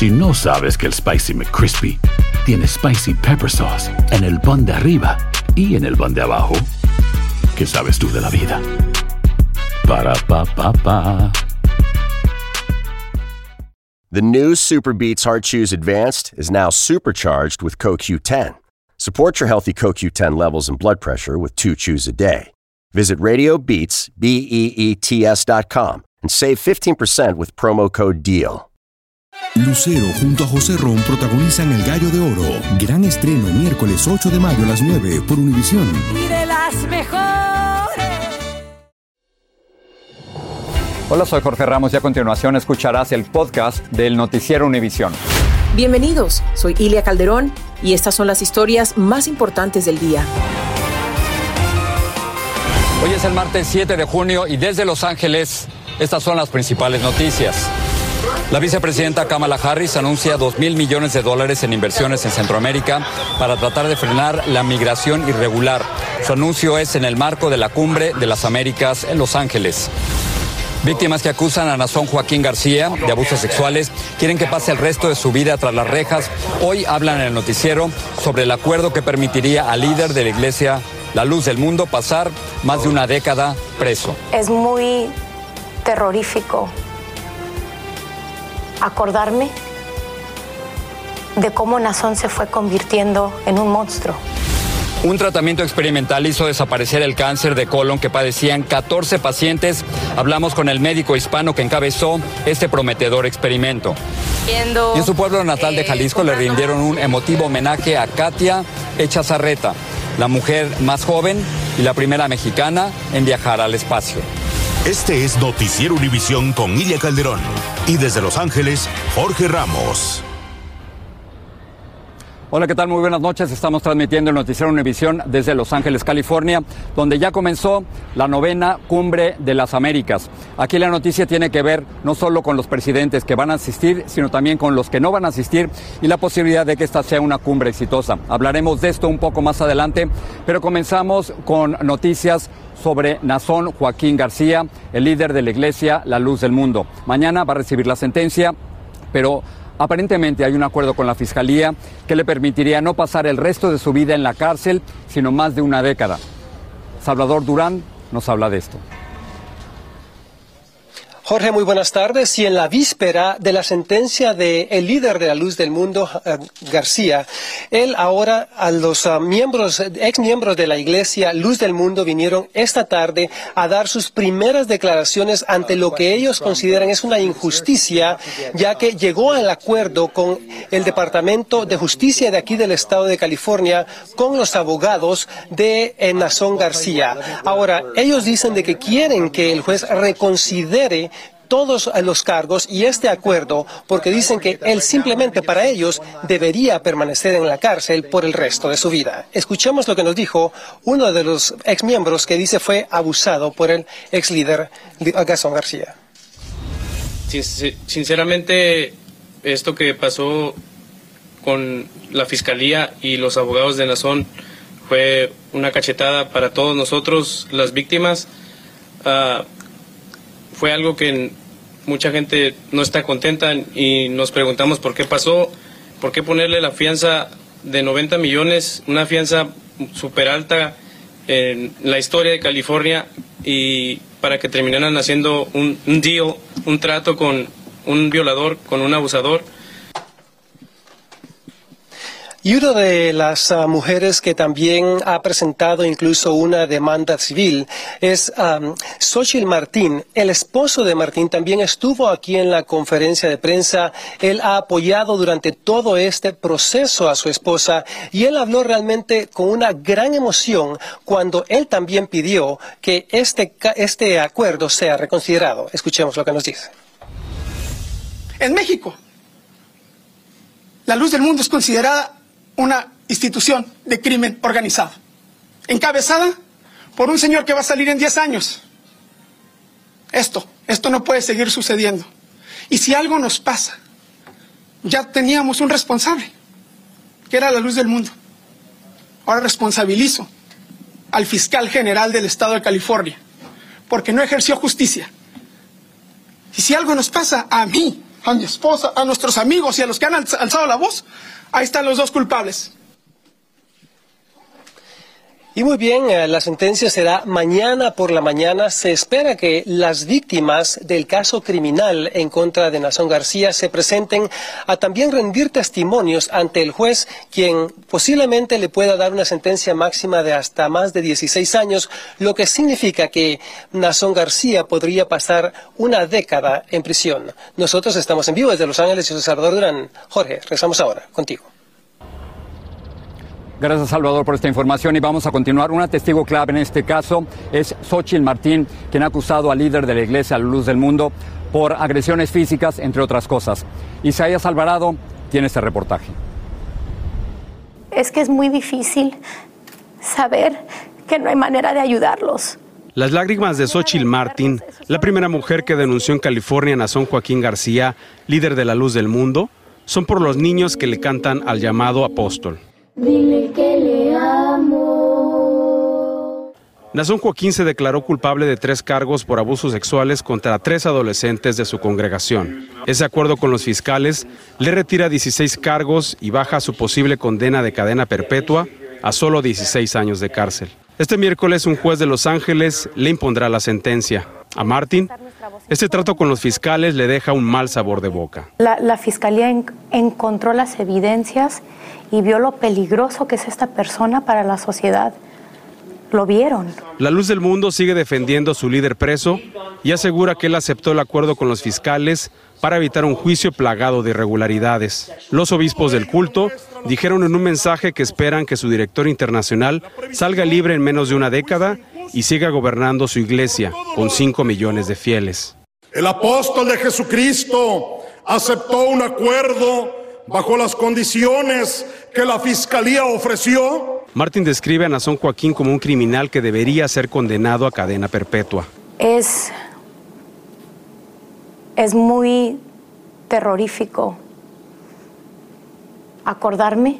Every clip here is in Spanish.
Si no sabes que el Spicy McCrispy tiene Spicy Pepper Sauce en el pan de arriba y en el pan de abajo, ¿qué sabes tú de la vida? Para, pa, pa, pa. The new Super Beats Heart Chews Advanced is now supercharged with CoQ10. Support your healthy CoQ10 levels and blood pressure with two chews a day. Visit RadioBeats, B-E-E-T-S dot com and save 15% with promo code DEAL. Lucero junto a José Ron protagonizan El Gallo de Oro. Gran estreno miércoles 8 de mayo a las 9 por Univisión. y de las mejores. Hola, soy Jorge Ramos y a continuación escucharás el podcast del Noticiero Univisión. Bienvenidos, soy Ilia Calderón y estas son las historias más importantes del día. Hoy es el martes 7 de junio y desde Los Ángeles estas son las principales noticias. La vicepresidenta Kamala Harris anuncia 2 mil millones de dólares en inversiones en Centroamérica para tratar de frenar la migración irregular. Su anuncio es en el marco de la cumbre de las Américas en Los Ángeles. Víctimas que acusan a Nazón Joaquín García de abusos sexuales quieren que pase el resto de su vida tras las rejas. Hoy hablan en el noticiero sobre el acuerdo que permitiría al líder de la iglesia La Luz del Mundo pasar más de una década preso. Es muy terrorífico acordarme de cómo Nazón se fue convirtiendo en un monstruo. Un tratamiento experimental hizo desaparecer el cáncer de colon que padecían 14 pacientes. Hablamos con el médico hispano que encabezó este prometedor experimento. Y en su pueblo natal de Jalisco le rindieron un emotivo homenaje a Katia Echazarreta, la mujer más joven y la primera mexicana en viajar al espacio. Este es Noticiero Univisión con Ilia Calderón. Y desde Los Ángeles, Jorge Ramos. Hola, ¿qué tal? Muy buenas noches. Estamos transmitiendo el Noticiero Univisión desde Los Ángeles, California, donde ya comenzó la novena Cumbre de las Américas. Aquí la noticia tiene que ver no solo con los presidentes que van a asistir, sino también con los que no van a asistir y la posibilidad de que esta sea una cumbre exitosa. Hablaremos de esto un poco más adelante, pero comenzamos con noticias sobre Nazón Joaquín García, el líder de la Iglesia La Luz del Mundo. Mañana va a recibir la sentencia, pero Aparentemente hay un acuerdo con la Fiscalía que le permitiría no pasar el resto de su vida en la cárcel, sino más de una década. Salvador Durán nos habla de esto. Jorge, muy buenas tardes. Y en la víspera de la sentencia del el líder de la luz del mundo, eh, García, él ahora a los ah, miembros, ex miembros de la iglesia Luz del Mundo vinieron esta tarde a dar sus primeras declaraciones ante lo que ellos consideran es una injusticia, ya que llegó al acuerdo con el Departamento de Justicia de aquí del Estado de California con los abogados de eh, Nazón García. Ahora, ellos dicen de que quieren que el juez reconsidere todos los cargos y este acuerdo porque dicen que él simplemente para ellos debería permanecer en la cárcel por el resto de su vida. Escuchemos lo que nos dijo uno de los ex miembros que dice fue abusado por el ex líder Gastón García. Sin- Sinceramente, esto que pasó con la fiscalía y los abogados de Nazón fue una cachetada para todos nosotros, las víctimas. Ah, fue algo que mucha gente no está contenta y nos preguntamos por qué pasó, por qué ponerle la fianza de 90 millones, una fianza súper alta en la historia de California y para que terminaran haciendo un, un deal, un trato con un violador, con un abusador. Y una de las ah, mujeres que también ha presentado incluso una demanda civil es um, Xochitl Martín. El esposo de Martín también estuvo aquí en la conferencia de prensa. Él ha apoyado durante todo este proceso a su esposa y él habló realmente con una gran emoción cuando él también pidió que este, este acuerdo sea reconsiderado. Escuchemos lo que nos dice. En México, la luz del mundo es considerada una institución de crimen organizado, encabezada por un señor que va a salir en 10 años. Esto, esto no puede seguir sucediendo. Y si algo nos pasa, ya teníamos un responsable, que era la luz del mundo. Ahora responsabilizo al fiscal general del estado de California, porque no ejerció justicia. Y si algo nos pasa a mí, a mi esposa, a nuestros amigos y a los que han alzado la voz, ahí están los dos culpables. Y muy bien, eh, la sentencia será mañana por la mañana. Se espera que las víctimas del caso criminal en contra de Nazón García se presenten a también rendir testimonios ante el juez, quien posiblemente le pueda dar una sentencia máxima de hasta más de 16 años, lo que significa que Nazón García podría pasar una década en prisión. Nosotros estamos en vivo desde Los Ángeles y Salvador Durán. Jorge, rezamos ahora contigo. Gracias, Salvador, por esta información y vamos a continuar. Una testigo clave en este caso es Xochitl Martín, quien ha acusado al líder de la Iglesia, a la Luz del Mundo, por agresiones físicas, entre otras cosas. Isaías Alvarado tiene este reportaje. Es que es muy difícil saber que no hay manera de ayudarlos. Las lágrimas de Xochitl Martín, la primera mujer que denunció en California a Nazón Joaquín García, líder de la Luz del Mundo, son por los niños que le cantan al llamado apóstol. Dile que le amo. Nazón Joaquín se declaró culpable de tres cargos por abusos sexuales contra tres adolescentes de su congregación. Ese acuerdo con los fiscales le retira 16 cargos y baja su posible condena de cadena perpetua a solo 16 años de cárcel. Este miércoles un juez de Los Ángeles le impondrá la sentencia. A Martín, este trato con los fiscales le deja un mal sabor de boca. La, fiscalía encontró las evidencias y vio lo peligroso que es esta persona para la sociedad. Lo vieron. La Luz del Mundo sigue defendiendo a su líder preso y asegura que él aceptó el acuerdo con los fiscales para evitar un juicio plagado de irregularidades. Los obispos del culto dijeron en un mensaje que esperan que su director internacional salga libre en menos de una década y siga gobernando su iglesia con 5 millones de fieles. El apóstol de Jesucristo aceptó un acuerdo bajo las condiciones que la fiscalía ofreció. Martín describe a Nazón Joaquín como un criminal que debería ser condenado a cadena perpetua. Es, es muy terrorífico acordarme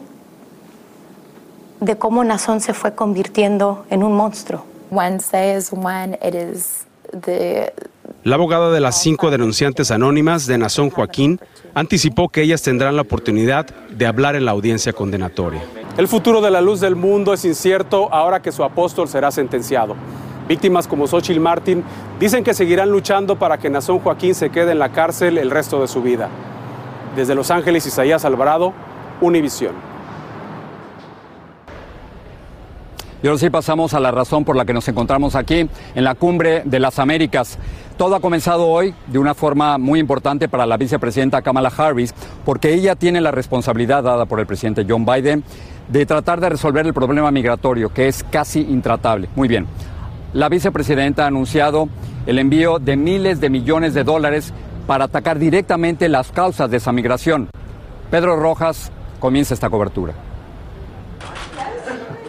de cómo Nazón se fue convirtiendo en un monstruo. Wednesday is when it is the la abogada de las cinco denunciantes anónimas de Nazón Joaquín anticipó que ellas tendrán la oportunidad de hablar en la audiencia condenatoria. El futuro de la luz del mundo es incierto ahora que su apóstol será sentenciado. Víctimas como Xochitl Martin dicen que seguirán luchando para que Nazón Joaquín se quede en la cárcel el resto de su vida. Desde Los Ángeles, Isaías Alvarado, Univisión. Y ahora sí pasamos a la razón por la que nos encontramos aquí en la cumbre de las Américas. Todo ha comenzado hoy de una forma muy importante para la vicepresidenta Kamala Harris, porque ella tiene la responsabilidad dada por el presidente John Biden de tratar de resolver el problema migratorio, que es casi intratable. Muy bien. La vicepresidenta ha anunciado el envío de miles de millones de dólares para atacar directamente las causas de esa migración. Pedro Rojas comienza esta cobertura.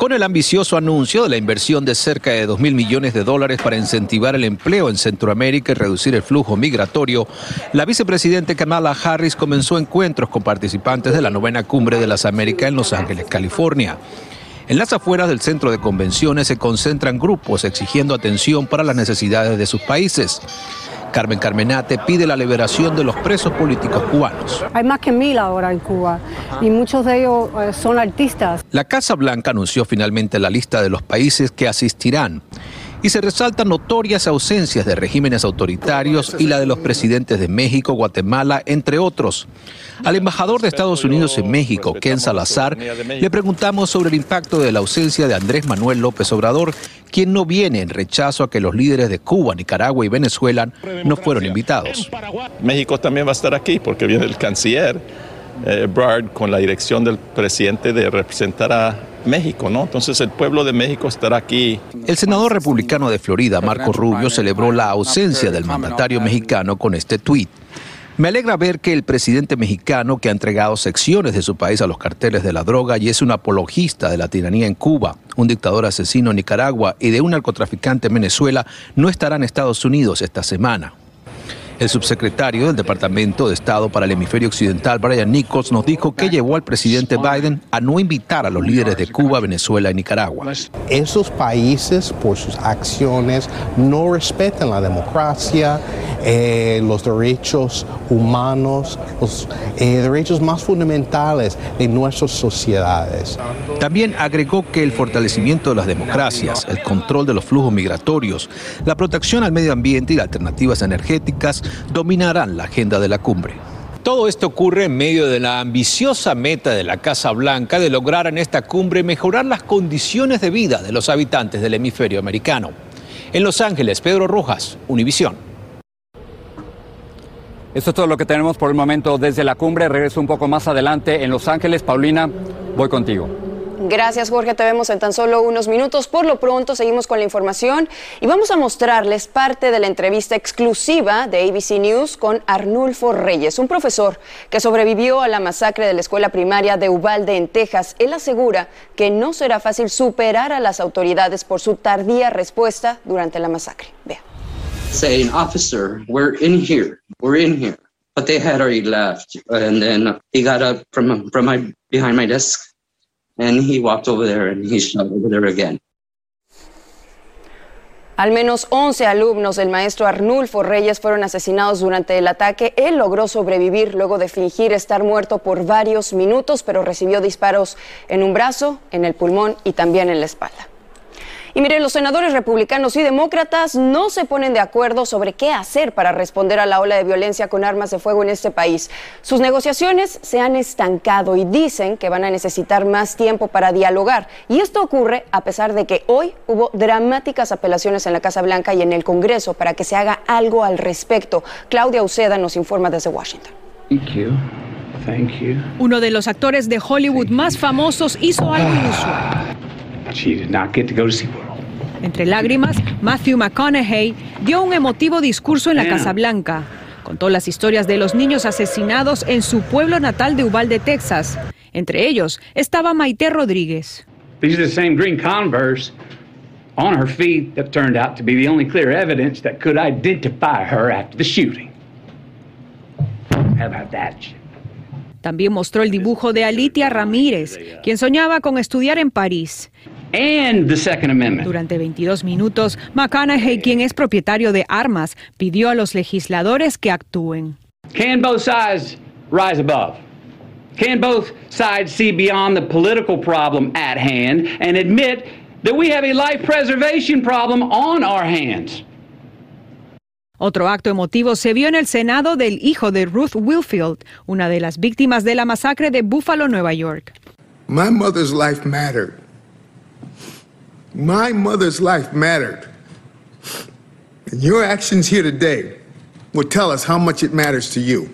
Con el ambicioso anuncio de la inversión de cerca de 2 mil millones de dólares para incentivar el empleo en Centroamérica y reducir el flujo migratorio, la vicepresidenta Kamala Harris comenzó encuentros con participantes de la novena cumbre de las Américas en Los Ángeles, California. En las afueras del centro de convenciones se concentran grupos exigiendo atención para las necesidades de sus países. Carmen Carmenate pide la liberación de los presos políticos cubanos. Hay más que mil ahora en Cuba y muchos de ellos eh, son artistas. La Casa Blanca anunció finalmente la lista de los países que asistirán y se resaltan notorias ausencias de regímenes autoritarios y la de los presidentes de México, Guatemala, entre otros. Al embajador de Estados Unidos en México, Ken Salazar, le preguntamos sobre el impacto de la ausencia de Andrés Manuel López Obrador, quien no viene en rechazo a que los líderes de Cuba, Nicaragua y Venezuela no fueron invitados. México también va a estar aquí porque viene el canciller eh, con la dirección del presidente de representar a México, ¿no? Entonces el pueblo de México estará aquí. El senador republicano de Florida, Marco Rubio, celebró la ausencia del mandatario mexicano con este tuit. Me alegra ver que el presidente mexicano, que ha entregado secciones de su país a los carteles de la droga y es un apologista de la tiranía en Cuba, un dictador asesino en Nicaragua y de un narcotraficante en Venezuela, no estará en Estados Unidos esta semana. El subsecretario del Departamento de Estado para el Hemisferio Occidental, Brian Nichols, nos dijo que llevó al presidente Biden a no invitar a los líderes de Cuba, Venezuela y Nicaragua. Esos países, por sus acciones, no respetan la democracia eh, los derechos humanos, los eh, derechos más fundamentales de nuestras sociedades. También agregó que el fortalecimiento de las democracias, el control de los flujos migratorios, la protección al medio ambiente y las alternativas energéticas dominarán la agenda de la cumbre. Todo esto ocurre en medio de la ambiciosa meta de la Casa Blanca de lograr en esta cumbre mejorar las condiciones de vida de los habitantes del hemisferio americano. En Los Ángeles, Pedro Rojas, Univisión. Esto es todo lo que tenemos por el momento desde la cumbre. Regreso un poco más adelante en Los Ángeles. Paulina, voy contigo. Gracias, Jorge. Te vemos en tan solo unos minutos. Por lo pronto, seguimos con la información y vamos a mostrarles parte de la entrevista exclusiva de ABC News con Arnulfo Reyes, un profesor que sobrevivió a la masacre de la escuela primaria de Uvalde, en Texas. Él asegura que no será fácil superar a las autoridades por su tardía respuesta durante la masacre. Vea. Saying, officer, we're in here, we're in here. But they had already left. And then he got up from, from my, behind my desk and he walked over there and he shot over there again. Al menos 11 alumnos del maestro Arnulfo Reyes fueron asesinados durante el ataque. Él logró sobrevivir luego de fingir estar muerto por varios minutos, pero recibió disparos en un brazo, en el pulmón y también en la espalda. Y miren, los senadores republicanos y demócratas no se ponen de acuerdo sobre qué hacer para responder a la ola de violencia con armas de fuego en este país. Sus negociaciones se han estancado y dicen que van a necesitar más tiempo para dialogar. Y esto ocurre a pesar de que hoy hubo dramáticas apelaciones en la Casa Blanca y en el Congreso para que se haga algo al respecto. Claudia Uceda nos informa desde Washington. Uno de los actores de Hollywood más famosos hizo algo inusual. Entre lágrimas, Matthew McConaughey dio un emotivo discurso en la Casa Blanca. Contó las historias de los niños asesinados en su pueblo natal de Uvalde, Texas. Entre ellos estaba Maite Rodríguez. These are the same green Converse on her feet that turned out to be the only clear evidence that could identify her after the shooting. How about that? También mostró el dibujo de Alitia Ramírez, quien soñaba con estudiar en París. Durante 22 minutos, McConaughey, quien es propietario de armas, pidió a los legisladores que actúen. Can both sides rise above? Can both sides see beyond the political problem at hand and admit that we have a life preservation problem on our hands? Otro acto emotivo se vio en el Senado del hijo de Ruth Wilfield, una de las víctimas de la masacre de Buffalo, Nueva York. My mother's life mattered. My mother's life mattered. And your actions here today will tell us how much it matters to you.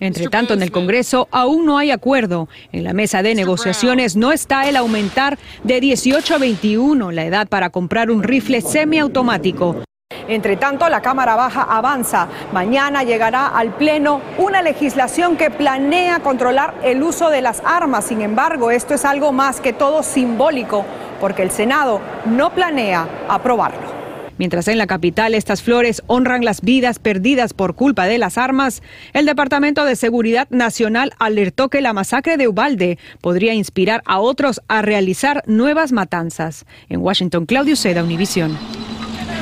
Entre tanto, en el Congreso aún no hay acuerdo. En la mesa de negociaciones no está el aumentar de 18 a 21 la edad para comprar un rifle semiautomático. Entre tanto, la Cámara Baja avanza. Mañana llegará al Pleno una legislación que planea controlar el uso de las armas. Sin embargo, esto es algo más que todo simbólico, porque el Senado no planea aprobarlo. Mientras en la capital estas flores honran las vidas perdidas por culpa de las armas, el Departamento de Seguridad Nacional alertó que la masacre de Ubalde podría inspirar a otros a realizar nuevas matanzas. En Washington, Claudio Seda, Univisión.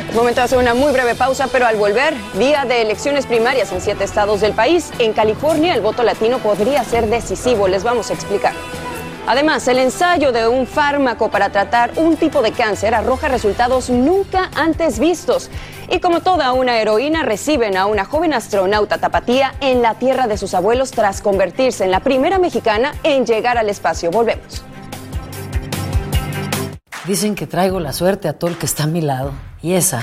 Es momento de hacer una muy breve pausa, pero al volver, día de elecciones primarias en siete estados del país. En California, el voto latino podría ser decisivo. Les vamos a explicar. Además, el ensayo de un fármaco para tratar un tipo de cáncer arroja resultados nunca antes vistos. Y como toda una heroína, reciben a una joven astronauta tapatía en la tierra de sus abuelos tras convertirse en la primera mexicana en llegar al espacio. Volvemos. Dicen que traigo la suerte a todo el que está a mi lado. Y esa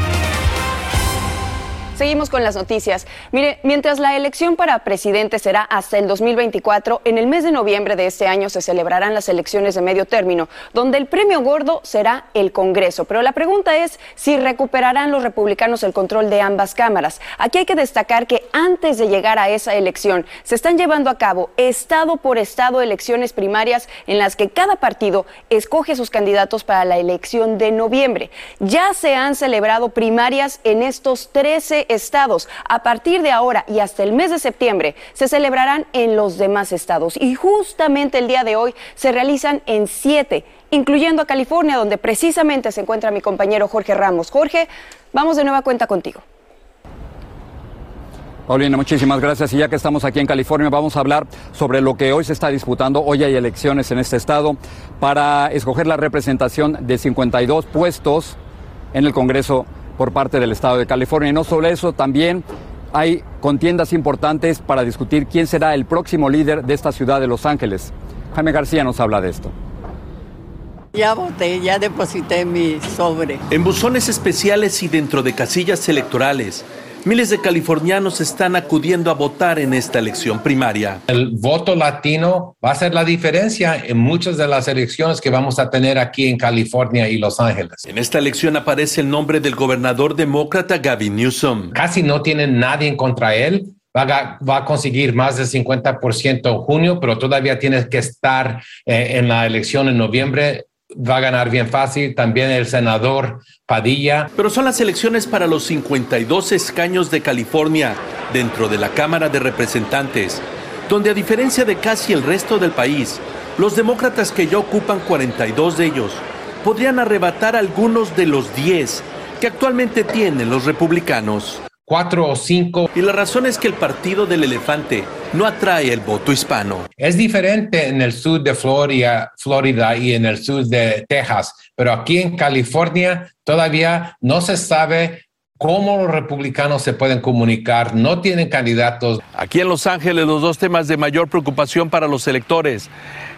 Seguimos con las noticias. Mire, mientras la elección para presidente será hasta el 2024, en el mes de noviembre de este año se celebrarán las elecciones de medio término, donde el premio gordo será el Congreso. Pero la pregunta es si recuperarán los republicanos el control de ambas cámaras. Aquí hay que destacar que antes de llegar a esa elección se están llevando a cabo estado por estado elecciones primarias en las que cada partido escoge sus candidatos para la elección de noviembre. Ya se han celebrado primarias en estos 13 estados. A partir de ahora y hasta el mes de septiembre se celebrarán en los demás estados y justamente el día de hoy se realizan en siete, incluyendo a California, donde precisamente se encuentra mi compañero Jorge Ramos. Jorge, vamos de nueva cuenta contigo. Paulina, muchísimas gracias. Y ya que estamos aquí en California, vamos a hablar sobre lo que hoy se está disputando. Hoy hay elecciones en este estado para escoger la representación de 52 puestos en el Congreso por parte del Estado de California. Y no solo eso, también hay contiendas importantes para discutir quién será el próximo líder de esta ciudad de Los Ángeles. Jaime García nos habla de esto. Ya voté, ya deposité mi sobre. En buzones especiales y dentro de casillas electorales, Miles de californianos están acudiendo a votar en esta elección primaria. El voto latino va a ser la diferencia en muchas de las elecciones que vamos a tener aquí en California y Los Ángeles. En esta elección aparece el nombre del gobernador demócrata Gavin Newsom. Casi no tienen nadie en contra él. Va a, va a, conseguir más del 50% en junio, pero todavía tiene que estar eh, en la elección en noviembre va a ganar bien fácil. También el senador Padilla. Pero son las elecciones para los 52 escaños de California dentro de la Cámara de Representantes, donde a diferencia de casi el resto del país, los demócratas que ya ocupan 42 de ellos podrían arrebatar algunos de los 10 que actualmente tienen los republicanos cuatro o cinco. Y la razón es que el partido del elefante no atrae el voto hispano. Es diferente en el sur de Florida, Florida y en el sur de Texas, pero aquí en California todavía no se sabe cómo los republicanos se pueden comunicar, no tienen candidatos. Aquí en Los Ángeles los dos temas de mayor preocupación para los electores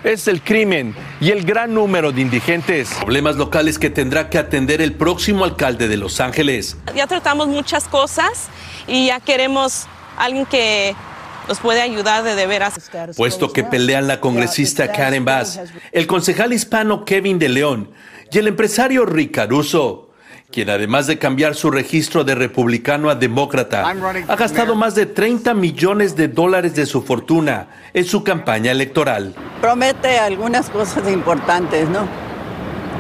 es el crimen y el gran número de indigentes, problemas locales que tendrá que atender el próximo alcalde de Los Ángeles. Ya tratamos muchas cosas y ya queremos alguien que nos puede ayudar de de veras. Puesto que pelean la congresista Karen Bass, el concejal hispano Kevin de León y el empresario Rick Caruso quien además de cambiar su registro de republicano a demócrata, ha gastado más de 30 millones de dólares de su fortuna en su campaña electoral. Promete algunas cosas importantes, ¿no?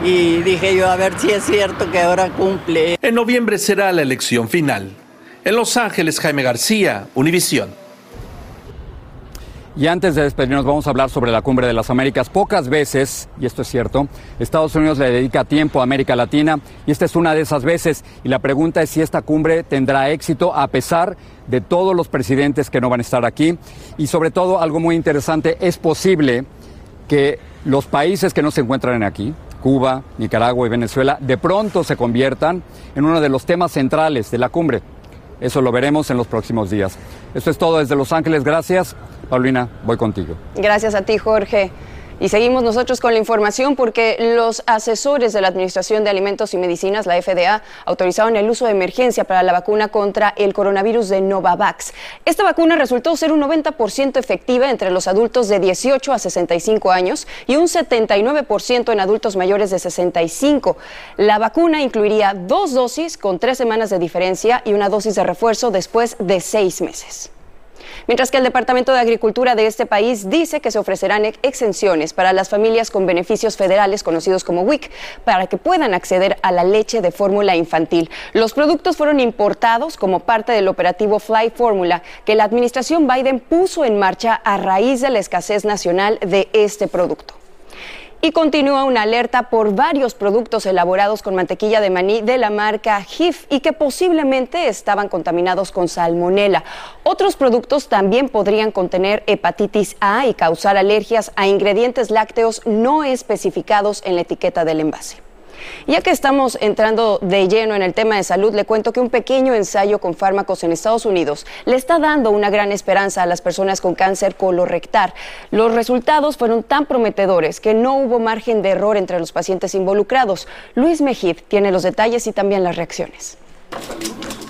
Y dije yo, a ver si es cierto que ahora cumple. En noviembre será la elección final. En Los Ángeles, Jaime García, Univisión. Y antes de despedirnos vamos a hablar sobre la Cumbre de las Américas. Pocas veces, y esto es cierto, Estados Unidos le dedica tiempo a América Latina y esta es una de esas veces. Y la pregunta es si esta cumbre tendrá éxito a pesar de todos los presidentes que no van a estar aquí. Y sobre todo, algo muy interesante, es posible que los países que no se encuentran aquí, Cuba, Nicaragua y Venezuela, de pronto se conviertan en uno de los temas centrales de la cumbre. Eso lo veremos en los próximos días. Esto es todo desde Los Ángeles. Gracias. Paulina, voy contigo. Gracias a ti, Jorge. Y seguimos nosotros con la información porque los asesores de la Administración de Alimentos y Medicinas, la FDA, autorizaron el uso de emergencia para la vacuna contra el coronavirus de Novavax. Esta vacuna resultó ser un 90% efectiva entre los adultos de 18 a 65 años y un 79% en adultos mayores de 65. La vacuna incluiría dos dosis con tres semanas de diferencia y una dosis de refuerzo después de seis meses mientras que el Departamento de Agricultura de este país dice que se ofrecerán exenciones para las familias con beneficios federales conocidos como WIC para que puedan acceder a la leche de fórmula infantil. Los productos fueron importados como parte del operativo Fly Formula que la administración Biden puso en marcha a raíz de la escasez nacional de este producto. Y continúa una alerta por varios productos elaborados con mantequilla de maní de la marca HIF y que posiblemente estaban contaminados con salmonela. Otros productos también podrían contener hepatitis A y causar alergias a ingredientes lácteos no especificados en la etiqueta del envase. Ya que estamos entrando de lleno en el tema de salud, le cuento que un pequeño ensayo con fármacos en Estados Unidos le está dando una gran esperanza a las personas con cáncer colorectal. Los resultados fueron tan prometedores que no hubo margen de error entre los pacientes involucrados. Luis Mejid tiene los detalles y también las reacciones.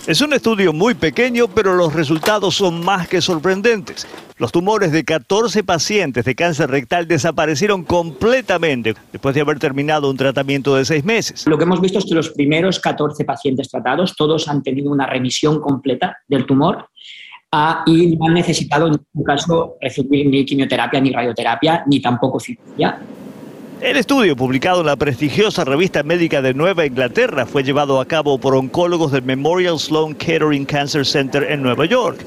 Es un estudio muy pequeño, pero los resultados son más que sorprendentes. Los tumores de 14 pacientes de cáncer rectal desaparecieron completamente después de haber terminado un tratamiento de seis meses. Lo que hemos visto es que los primeros 14 pacientes tratados, todos han tenido una remisión completa del tumor ah, y no han necesitado en ningún caso recibir ni quimioterapia, ni radioterapia, ni tampoco cirugía. El estudio, publicado en la prestigiosa revista médica de Nueva Inglaterra, fue llevado a cabo por oncólogos del Memorial Sloan Kettering Cancer Center en Nueva York.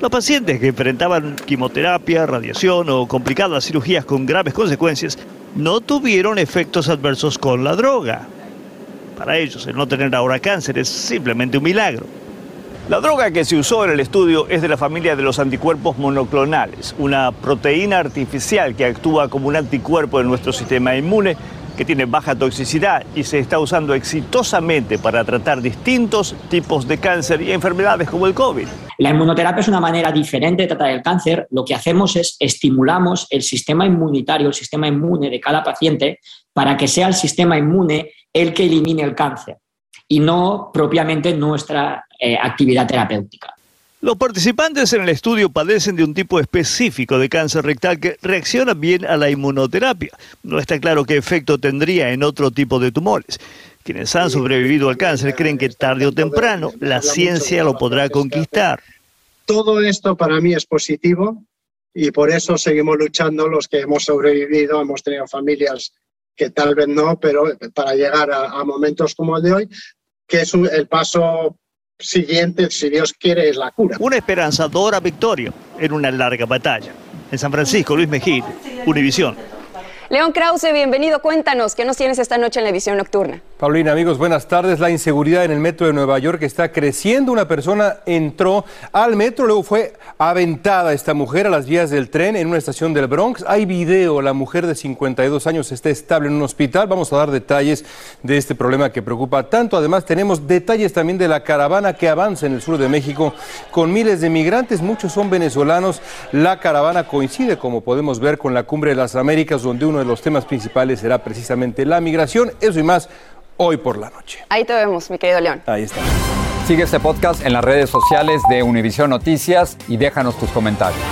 Los pacientes que enfrentaban quimioterapia, radiación o complicadas cirugías con graves consecuencias no tuvieron efectos adversos con la droga. Para ellos, el no tener ahora cáncer es simplemente un milagro. La droga que se usó en el estudio es de la familia de los anticuerpos monoclonales, una proteína artificial que actúa como un anticuerpo en nuestro sistema inmune, que tiene baja toxicidad y se está usando exitosamente para tratar distintos tipos de cáncer y enfermedades como el COVID. La inmunoterapia es una manera diferente de tratar el cáncer. Lo que hacemos es estimulamos el sistema inmunitario, el sistema inmune de cada paciente, para que sea el sistema inmune el que elimine el cáncer y no propiamente nuestra eh, actividad terapéutica. Los participantes en el estudio padecen de un tipo específico de cáncer rectal que reacciona bien a la inmunoterapia. No está claro qué efecto tendría en otro tipo de tumores. Quienes han sobrevivido al cáncer creen que tarde o temprano la ciencia lo podrá conquistar. Todo esto para mí es positivo y por eso seguimos luchando los que hemos sobrevivido, hemos tenido familias que tal vez no, pero para llegar a, momentos como el de hoy, que es el paso siguiente, si Dios quiere, es la cura. Una esperanzadora victoria en una larga batalla. En San Francisco, Luis Mejía, Univisión. León Krause, bienvenido. Cuéntanos, ¿qué nos tienes esta noche en la edición nocturna? Paulina, amigos, buenas tardes. La inseguridad en el metro de Nueva York está creciendo. Una persona entró al metro, luego fue aventada esta mujer a las vías del tren en una estación del Bronx. Hay video, la mujer de 52 años está estable en un hospital. Vamos a dar detalles de este problema que preocupa tanto. Además, tenemos detalles también de la caravana que avanza en el sur de México con miles de migrantes. Muchos son venezolanos. La caravana coincide, como podemos ver, con la Cumbre de las Américas, donde uno de los temas principales será precisamente la migración. Eso y más hoy por la noche. Ahí te vemos, mi querido León. Ahí está. Sigue este podcast en las redes sociales de Univision Noticias y déjanos tus comentarios.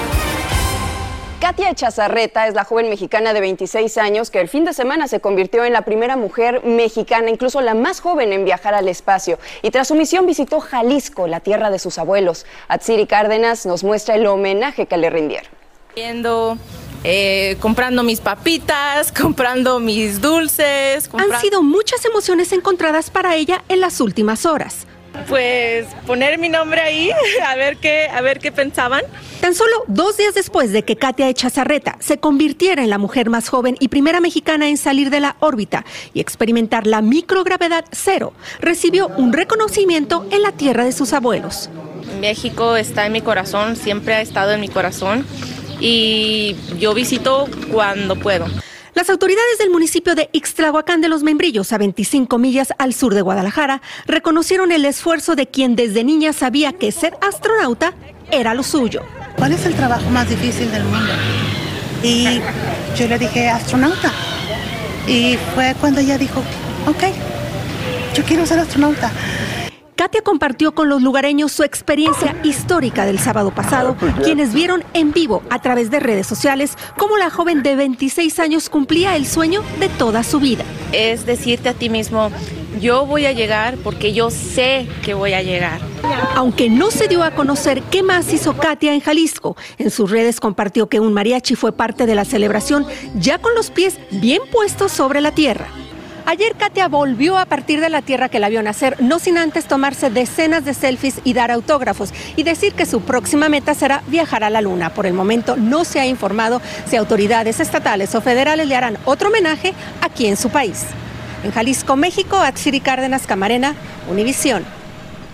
Katia Echazarreta es la joven mexicana de 26 años que el fin de semana se convirtió en la primera mujer mexicana, incluso la más joven en viajar al espacio. Y tras su misión visitó Jalisco, la tierra de sus abuelos. Atsiri Cárdenas nos muestra el homenaje que le rindieron. Viendo eh, comprando mis papitas, comprando mis dulces. Han sido muchas emociones encontradas para ella en las últimas horas. Pues poner mi nombre ahí, a ver qué, a ver qué pensaban. Tan solo dos días después de que Katia Echazarreta se convirtiera en la mujer más joven y primera mexicana en salir de la órbita y experimentar la microgravedad cero, recibió un reconocimiento en la tierra de sus abuelos. México está en mi corazón, siempre ha estado en mi corazón y yo visito cuando puedo. Las autoridades del municipio de Ixtlahuacán de los Membrillos, a 25 millas al sur de Guadalajara, reconocieron el esfuerzo de quien desde niña sabía que ser astronauta era lo suyo. ¿Cuál es el trabajo más difícil del mundo? Y yo le dije, astronauta. Y fue cuando ella dijo, ok, yo quiero ser astronauta. Katia compartió con los lugareños su experiencia histórica del sábado pasado, quienes vieron en vivo a través de redes sociales cómo la joven de 26 años cumplía el sueño de toda su vida. Es decirte a ti mismo, yo voy a llegar porque yo sé que voy a llegar. Aunque no se dio a conocer qué más hizo Katia en Jalisco, en sus redes compartió que un mariachi fue parte de la celebración ya con los pies bien puestos sobre la tierra. Ayer Katia volvió a partir de la tierra que la vio nacer, no sin antes tomarse decenas de selfies y dar autógrafos y decir que su próxima meta será viajar a la luna. Por el momento no se ha informado si autoridades estatales o federales le harán otro homenaje aquí en su país. En Jalisco, México, Atsiri Cárdenas Camarena, Univisión.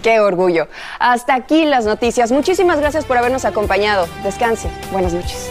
Qué orgullo. Hasta aquí las noticias. Muchísimas gracias por habernos acompañado. Descanse. Buenas noches.